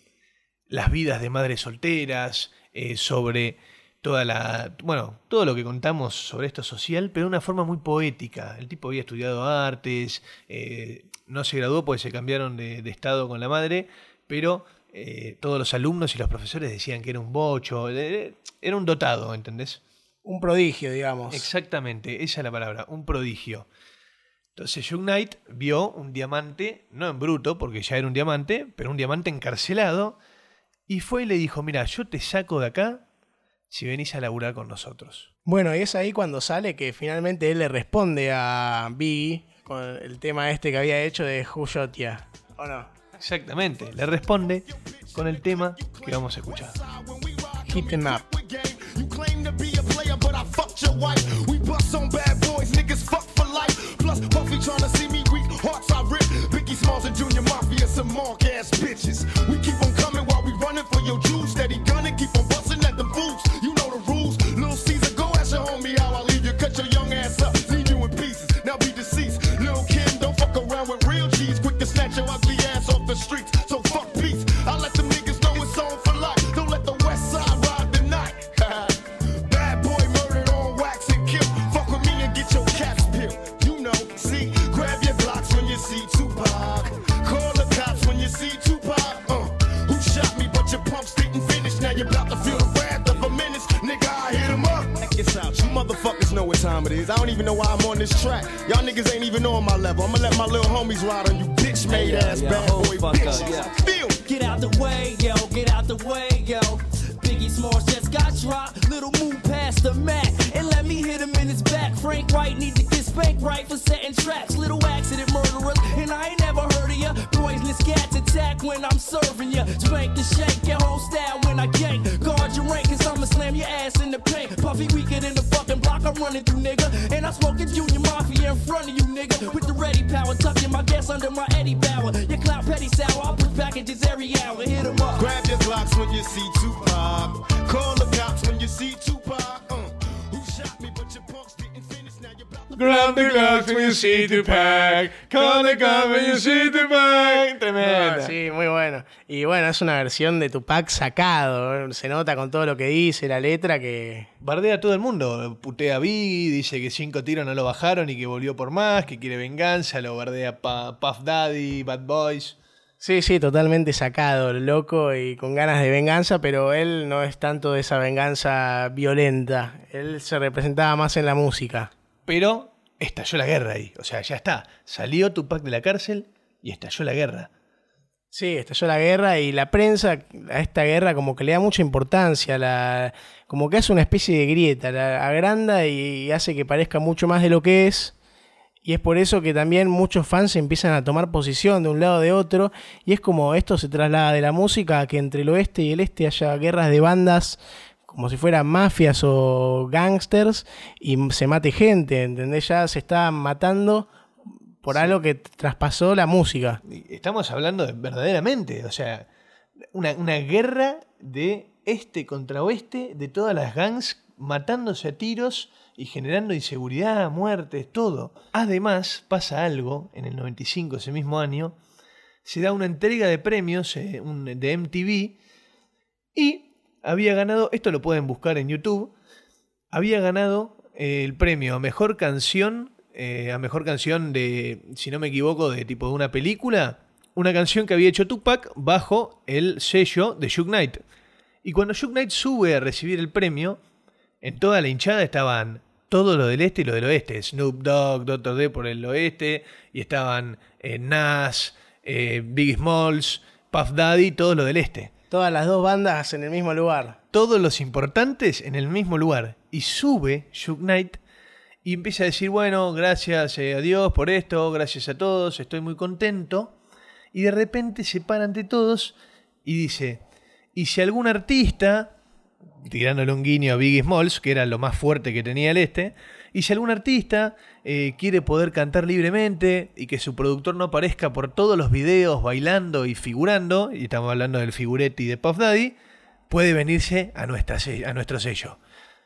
[SPEAKER 1] las vidas de madres solteras, eh, sobre toda la. Bueno, todo lo que contamos sobre esto social, pero de una forma muy poética. El tipo había estudiado artes, eh, no se graduó porque se cambiaron de estado con la madre, pero eh, todos los alumnos y los profesores decían que era un bocho, eh, era un dotado, ¿entendés?
[SPEAKER 2] Un prodigio, digamos.
[SPEAKER 1] Exactamente, esa es la palabra, un prodigio. Entonces Young Knight vio un diamante, no en bruto, porque ya era un diamante, pero un diamante encarcelado, y fue y le dijo, mira, yo te saco de acá si venís a laburar con nosotros.
[SPEAKER 2] Bueno, y es ahí cuando sale que finalmente él le responde a Biggie con el tema este que había hecho de Ya. ¿O no?
[SPEAKER 1] Exactamente, le responde con el tema que vamos a escuchar.
[SPEAKER 2] Hit 'em up.
[SPEAKER 5] You claim to be a Grab the
[SPEAKER 1] glass when you see Tupac. Call the cops when you see Tupac. Tremenda.
[SPEAKER 2] Ah, sí, muy bueno. Y bueno, es una versión de Tupac sacado. ¿eh? Se nota con todo lo que dice, la letra, que
[SPEAKER 1] Bardea a todo el mundo. Putea a Biggie, dice que cinco tiros no lo bajaron y que volvió por más, que quiere venganza. Lo bardea pa Puff Daddy, Bad Boys.
[SPEAKER 2] Sí, sí, totalmente sacado, loco y con ganas de venganza, pero él no es tanto de esa venganza violenta. Él se representaba más en la música.
[SPEAKER 1] Pero estalló la guerra ahí. O sea, ya está. Salió Tupac de la cárcel y estalló la guerra.
[SPEAKER 2] Sí, estalló la guerra y la prensa a esta guerra como que le da mucha importancia, la, como que hace una especie de grieta, la agranda y hace que parezca mucho más de lo que es. Y es por eso que también muchos fans empiezan a tomar posición de un lado de otro. Y es como esto se traslada de la música a que entre el oeste y el este haya guerras de bandas como si fueran mafias o gangsters y se mate gente, ¿entendés? Ya se está matando por algo que traspasó la música.
[SPEAKER 1] Estamos hablando de, verdaderamente, o sea, una, una guerra de este contra oeste, de todas las gangs matándose a tiros y generando inseguridad, muertes, todo. Además, pasa algo en el 95, ese mismo año, se da una entrega de premios eh, de MTV y había ganado, esto lo pueden buscar en YouTube, había ganado eh, el premio a mejor canción, eh, a mejor canción de, si no me equivoco, de tipo de una película, una canción que había hecho Tupac bajo el sello de Shook Knight. Y cuando Shook Knight sube a recibir el premio, en toda la hinchada estaban todo lo del este y lo del oeste. Snoop Dogg, Dr. D por el oeste, y estaban eh, Nas, eh, Biggie Smalls, Puff Daddy, todo lo del este
[SPEAKER 2] Todas las dos bandas en el mismo lugar.
[SPEAKER 1] todos los importantes en el mismo lugar. Y sube Shook Knight y empieza a decir, bueno, gracias eh, a Dios por esto, gracias a todos, estoy muy contento. Y de repente se para ante todos y dice, y si algún artista, tirándole un guiño a Biggie Smalls, que era lo más fuerte que tenía el este, y si algún artista eh, quiere poder cantar libremente y que su productor no aparezca por todos los videos bailando y figurando, y estamos hablando del figuretti de Puff Daddy, puede venirse a, nuestra, a nuestro sello.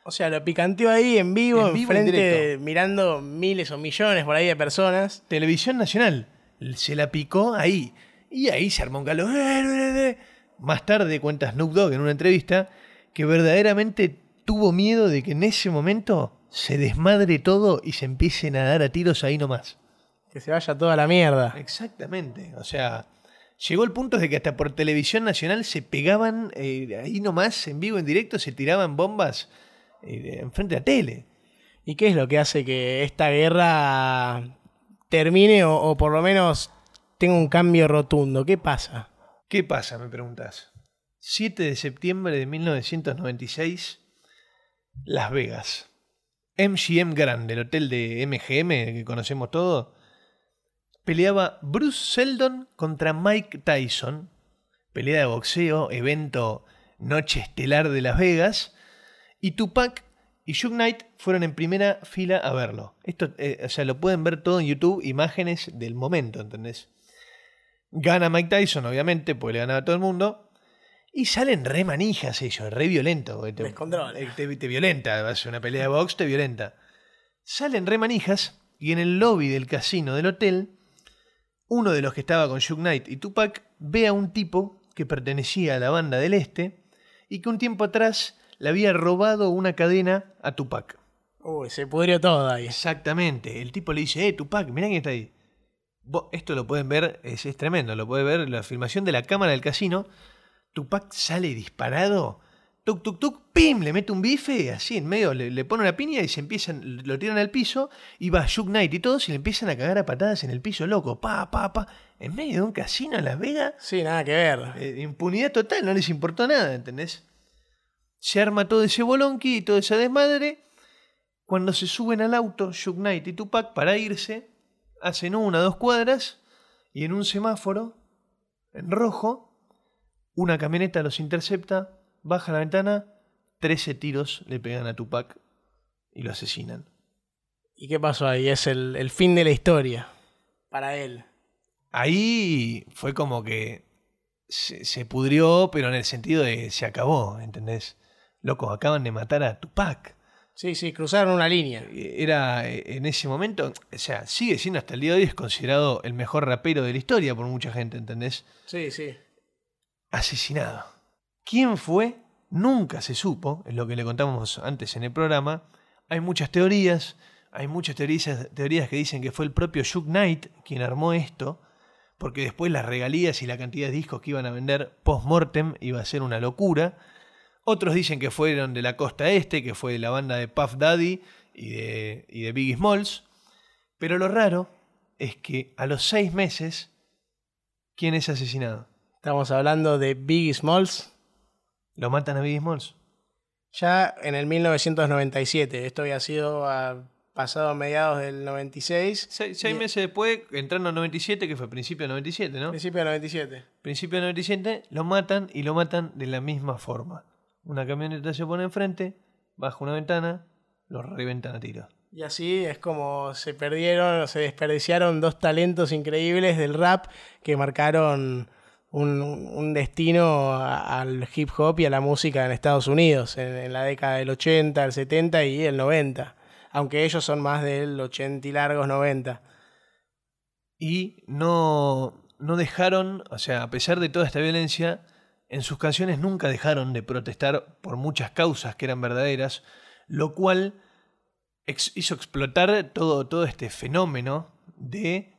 [SPEAKER 2] O sea, lo picanteó ahí en vivo,
[SPEAKER 1] En vivo, en
[SPEAKER 2] enfrente, mirando miles o millones por ahí de personas.
[SPEAKER 1] Televisión Nacional se la picó ahí. Y ahí se armó un calor. Más tarde cuenta Snoop Dogg en una entrevista que verdaderamente tuvo miedo de que en ese momento se desmadre todo y se empiecen a dar a tiros ahí nomás.
[SPEAKER 2] Que se vaya toda la mierda.
[SPEAKER 1] Exactamente. O sea, llegó el punto de que hasta por televisión nacional se pegaban eh, ahí nomás, en vivo, en directo, se tiraban bombas eh, enfrente de la tele.
[SPEAKER 2] ¿Y qué es lo que hace que esta guerra termine o, o por lo menos tenga un cambio rotundo? ¿Qué pasa?
[SPEAKER 1] ¿Qué pasa, me preguntas? 7 de septiembre de 1996, Las Vegas. MGM Grand, el hotel de MGM que conocemos todo, peleaba Bruce Seldon contra Mike Tyson. Pelea de boxeo, evento noche estelar de Las Vegas. Y Tupac y Shook Knight fueron en primera fila a verlo. Esto, eh, o sea, lo pueden ver todo en YouTube, imágenes del momento, ¿entendés? Gana Mike Tyson, obviamente, porque le ganaba a todo el mundo. Y salen re manijas ellos, re violentos. Te, eh, te, te violenta, a una pelea de box, te violenta. Salen re manijas y en el lobby del casino del hotel, uno de los que estaba con Shook Knight y Tupac ve a un tipo que pertenecía a la banda del este y que un tiempo atrás le había robado una cadena a Tupac.
[SPEAKER 2] Uy, se pudrió todo ahí.
[SPEAKER 1] Exactamente. El tipo le dice, eh, Tupac, mirá quién está ahí. Esto lo pueden ver, es, es tremendo, lo puede ver la filmación de la cámara del casino. Tupac sale disparado, tuk, tuk, tuk, pim, le mete un bife, así en medio, le, le pone una piña y se empiezan, lo tiran al piso, y va Shook Knight y todos y le empiezan a cagar a patadas en el piso, loco, pa, pa, pa, en medio de un casino en Las Vegas.
[SPEAKER 2] Sí, nada que ver.
[SPEAKER 1] Eh, impunidad total, no les importó nada, ¿entendés? Se arma todo ese bolonqui y toda esa desmadre. Cuando se suben al auto, Shook Knight y Tupac, para irse, hacen una o dos cuadras y en un semáforo, en rojo, una camioneta los intercepta, baja la ventana, 13 tiros le pegan a Tupac y lo asesinan.
[SPEAKER 2] ¿Y qué pasó ahí? Es el, el fin de la historia. Para él.
[SPEAKER 1] Ahí fue como que se, se pudrió, pero en el sentido de se acabó, ¿entendés? Loco, acaban de matar a Tupac.
[SPEAKER 2] Sí, sí, cruzaron una línea.
[SPEAKER 1] Era eh, en ese momento, o sea, sigue siendo hasta el día de hoy, es considerado el mejor rapero de la historia por mucha gente, ¿entendés?
[SPEAKER 2] Sí, sí.
[SPEAKER 1] Asesinado. ¿Quién fue? Nunca se supo, es lo que le contamos antes en el programa. Hay muchas teorías, hay muchas teorías, teorías que dicen que fue el propio Shook Knight quien armó esto, porque después las regalías y la cantidad de discos que iban a vender post-mortem iba a ser una locura. Otros dicen que fueron de la costa este, que fue la banda de Puff Daddy y de, y de Biggie Smalls. Pero lo raro es que a los seis meses, ¿quién es asesinado?
[SPEAKER 2] Estamos hablando de Biggie Smalls.
[SPEAKER 1] ¿Lo matan a Biggie Smalls?
[SPEAKER 2] Ya en el 1997. Esto había sido a- pasado a mediados del 96.
[SPEAKER 1] Se- seis
[SPEAKER 2] Y-
[SPEAKER 1] meses después, entrando en 97, que fue principio del 97, ¿no?
[SPEAKER 2] Principio del 97.
[SPEAKER 1] Principio del 97, lo matan y lo matan de la misma forma. Una camioneta se pone enfrente, baja una ventana, lo reventan a tiro.
[SPEAKER 2] Y así es como se perdieron, se desperdiciaron dos talentos increíbles del rap que marcaron un, un destino al hip hop y a la música en Estados Unidos en, la década del 80, el 70 y el 90. Aunque ellos son más del 80 y largos 90.
[SPEAKER 1] Y no, no dejaron, o sea, a pesar de toda esta violencia, en sus canciones nunca dejaron de protestar por muchas causas que eran verdaderas, lo cual hizo explotar todo, todo este fenómeno de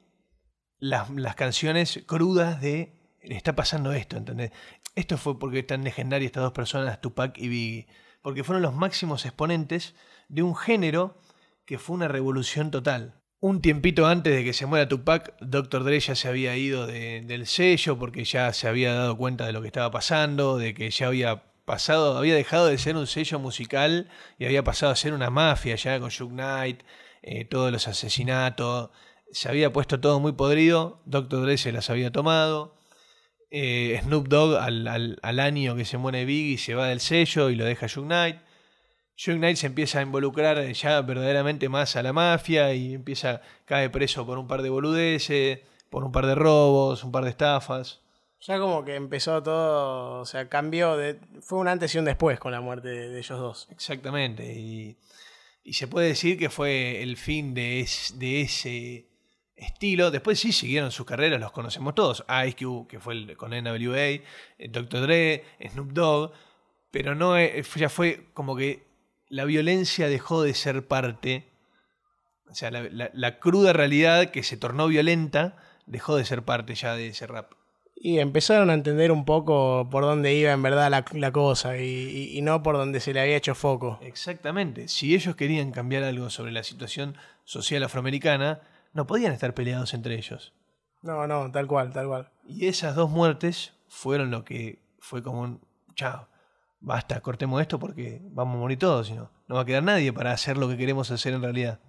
[SPEAKER 1] las, las canciones crudas de está pasando esto, ¿entendés? Esto fue porque están legendarias estas dos personas, Tupac y Biggie, porque fueron los máximos exponentes de un género que fue una revolución total. Un tiempito antes de que se muera Tupac, Dr. Dre ya se había ido de- del sello porque ya se había dado cuenta de lo que estaba pasando, de que ya había pasado, había dejado de ser un sello musical y había pasado a ser una mafia ya con Shook Knight, eh, todos los asesinatos, se había puesto todo muy podrido, Dr. Dre se las había tomado. Eh, Snoop Dogg al, al- al año que se muere Biggie se va del sello y lo deja Shook Knight. Shook Knight se empieza a involucrar ya verdaderamente más a la mafia y empieza, cae preso por un par de boludeces, por un par de robos, un par de estafas.
[SPEAKER 2] Ya como que empezó todo, o sea, cambió de... Fue un antes y un después con la muerte de, de ellos dos.
[SPEAKER 1] Exactamente. Y, y se puede decir que fue el fin de, es- de ese estilo. Después sí siguieron sus carreras, los conocemos todos. Ice Cube, que fue el, con NWA, eh, Dr. Dre, Snoop Dogg. Pero no eh, ya fue como que la violencia dejó de ser parte. O sea, la, la- la cruda realidad que se tornó violenta dejó de ser parte ya de ese rap.
[SPEAKER 2] Y empezaron a entender un poco por dónde iba en verdad la, la cosa y, y- y no por donde se le había hecho foco.
[SPEAKER 1] Exactamente. Si ellos querían cambiar algo sobre la situación social afroamericana, no podían estar peleados entre ellos.
[SPEAKER 2] No, no, tal cual, tal cual.
[SPEAKER 1] Y esas dos muertes fueron lo que fue como un chao. Basta, cortemos esto porque vamos a morir todos, si no, va a quedar nadie para hacer lo que queremos hacer en realidad.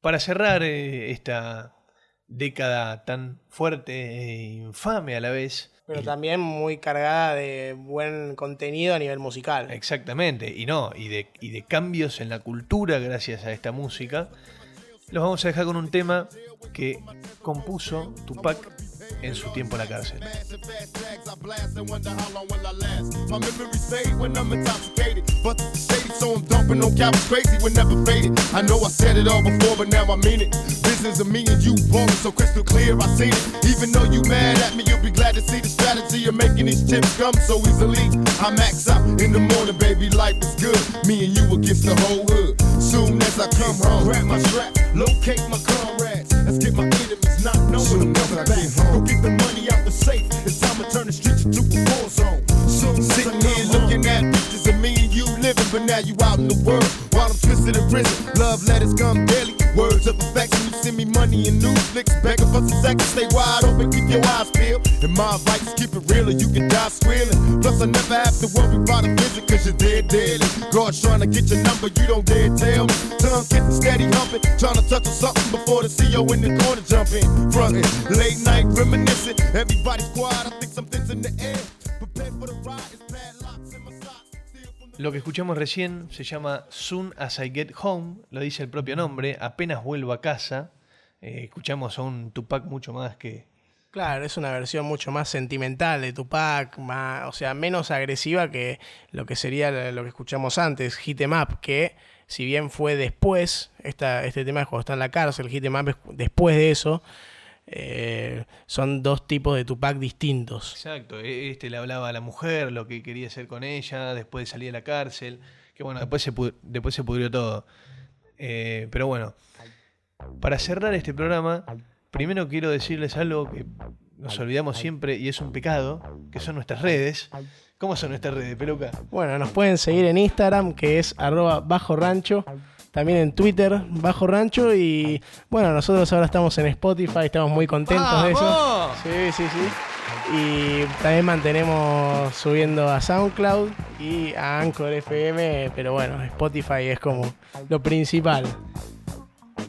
[SPEAKER 1] Para cerrar eh, esta década tan fuerte e infame a la vez.
[SPEAKER 2] Pero también muy cargada de buen contenido a nivel musical.
[SPEAKER 1] Exactamente, y no, y de, y de cambios en la cultura gracias a esta música. Los vamos a dejar con un tema que compuso Tupac en su tiempo en la cárcel.
[SPEAKER 5] Massive fast tags I blast and wonder how long will I last. My memories fade when I'm intoxicated, but the shady, so I'm dumping on cap crazy when never faded. I know I said it all before, but now I mean it. Business of me and you ballin' so crystal clear, I seen it. Even though you mad at me, you'll be glad to see the strategy of making these chips come so easily. I max out in the morning, baby, life is good. Me and you against the whole hood. Soon as I come home, grab my strap, locate my comrades. Let's get my enemies not knowing
[SPEAKER 3] Soon
[SPEAKER 5] I'm
[SPEAKER 3] as I
[SPEAKER 5] coming back.
[SPEAKER 3] get home.
[SPEAKER 5] Go get the money out the safe. It's time to turn the streets into a war zone. Soon sitting here looking but now you out in the world while I'm twisted in prison. Love letters come daily. Words of affection. You send me money and new flicks, begging for some seconds. Stay wide open, keep your eyes peeled. And my advice keep it real, or you can die squealing. Plus, I never have to worry about a visit, cause you're dead daily. God's trying to get your number, you don't dare tell me. Tongue kissing, steady humping, trying to touch on something before the CEO in the corner jumping. Frontin', late night reminiscing. Everybody's quiet, I think something's in the air. Prepare for the ride, it's padlocks
[SPEAKER 1] Lo que escuchamos recién se llama Soon as I Get Home, lo dice el propio nombre, apenas vuelvo a casa. Eh, escuchamos a un Tupac mucho más que...
[SPEAKER 2] Claro, es una versión mucho más sentimental de Tupac, más, o sea, menos agresiva que lo que sería lo que escuchamos antes, Hit 'em Up, que si bien fue después, esta, este tema es cuando está en la cárcel, Hit 'em Up es después de eso, eh, son dos tipos de Tupac distintos.
[SPEAKER 1] Exacto, e- este le hablaba a la mujer, lo que quería hacer con ella, después de salir de la cárcel, que bueno, después se, pu- después se pudrió todo. Eh, pero bueno, para cerrar este programa, primero quiero decirles algo que nos olvidamos siempre y es un pecado, que son nuestras redes. ¿Cómo son nuestras redes, peluca?
[SPEAKER 2] Bueno, nos pueden seguir en Instagram, que es arroba bajo rancho. También en Twitter, bajo rancho. Y bueno, nosotros ahora estamos en Spotify, estamos muy contentos de eso. Sí, sí, sí. Y también mantenemos subiendo a SoundCloud y a Anchor FM. Pero bueno, Spotify es como lo principal.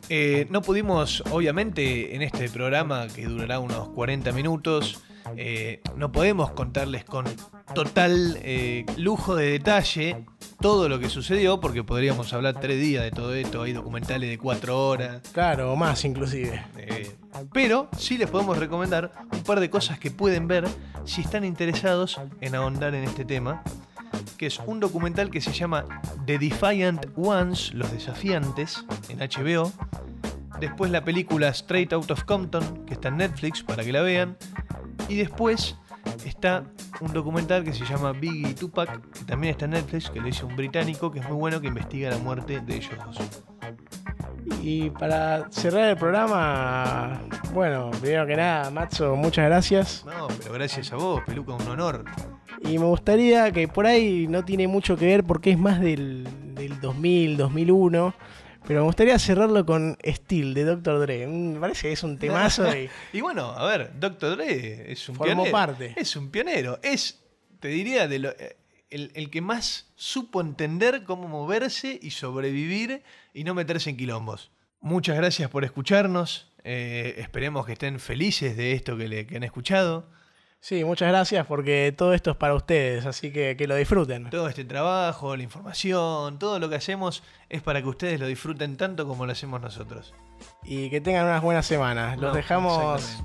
[SPEAKER 1] Eh, no pudimos, obviamente, en este programa que durará unos 40 minutos, eh, no podemos contarles con total eh, lujo de detalle todo lo que sucedió, porque podríamos hablar tres días de todo esto, hay documentales de cuatro horas,
[SPEAKER 2] Claro, o más inclusive.
[SPEAKER 1] eh, pero sí les podemos recomendar un par de cosas que pueden ver si están interesados en ahondar en este tema, que es un documental que se llama The Defiant Ones, Los Desafiantes, en HBO. Después la película Straight Out of Compton, que está en Netflix para que la vean. Y después está un documental que se llama Biggie y Tupac, que también está en Netflix, que lo hizo un británico, que es muy bueno, que investiga la muerte de ellos dos.
[SPEAKER 2] Y para cerrar el programa, bueno, primero que nada, Matzo, muchas gracias.
[SPEAKER 1] No, pero gracias a vos, Peluca, un honor.
[SPEAKER 2] Y me gustaría que por ahí no tiene mucho que ver porque es más del, del 2000, 2001. Pero me gustaría cerrarlo con Steel de Dr. Dre. Mm, Me parece que es un temazo y
[SPEAKER 1] Y bueno, a ver, Doctor Dre es un
[SPEAKER 2] Formó
[SPEAKER 1] pionero.
[SPEAKER 2] parte.
[SPEAKER 1] Es un pionero. Es, te diría, de lo- eh, el, el que más supo entender cómo moverse y sobrevivir y no meterse en quilombos. Muchas gracias por escucharnos. eh, esperemos que estén felices de esto que, le, que han escuchado.
[SPEAKER 2] Sí, muchas gracias porque todo esto es para ustedes, así que que lo disfruten.
[SPEAKER 1] Todo este trabajo, la información, todo lo que hacemos es para que ustedes lo disfruten tanto como lo hacemos nosotros.
[SPEAKER 2] Y que tengan unas buenas semanas. Los
[SPEAKER 1] No,
[SPEAKER 2] dejamos,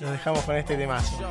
[SPEAKER 2] los dejamos con este temazo.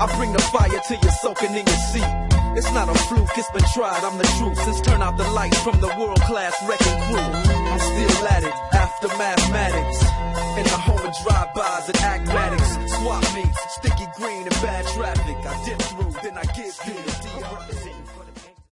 [SPEAKER 3] I bring the fire till you're soaking in your seat. It's not a fluke, it's been tried, I'm the truth. Since turn out the lights from the world class wrecking crew. I'm still at it, after mathematics. In the home of drive-bys and acmatics. Swap meets, sticky green and bad traffic.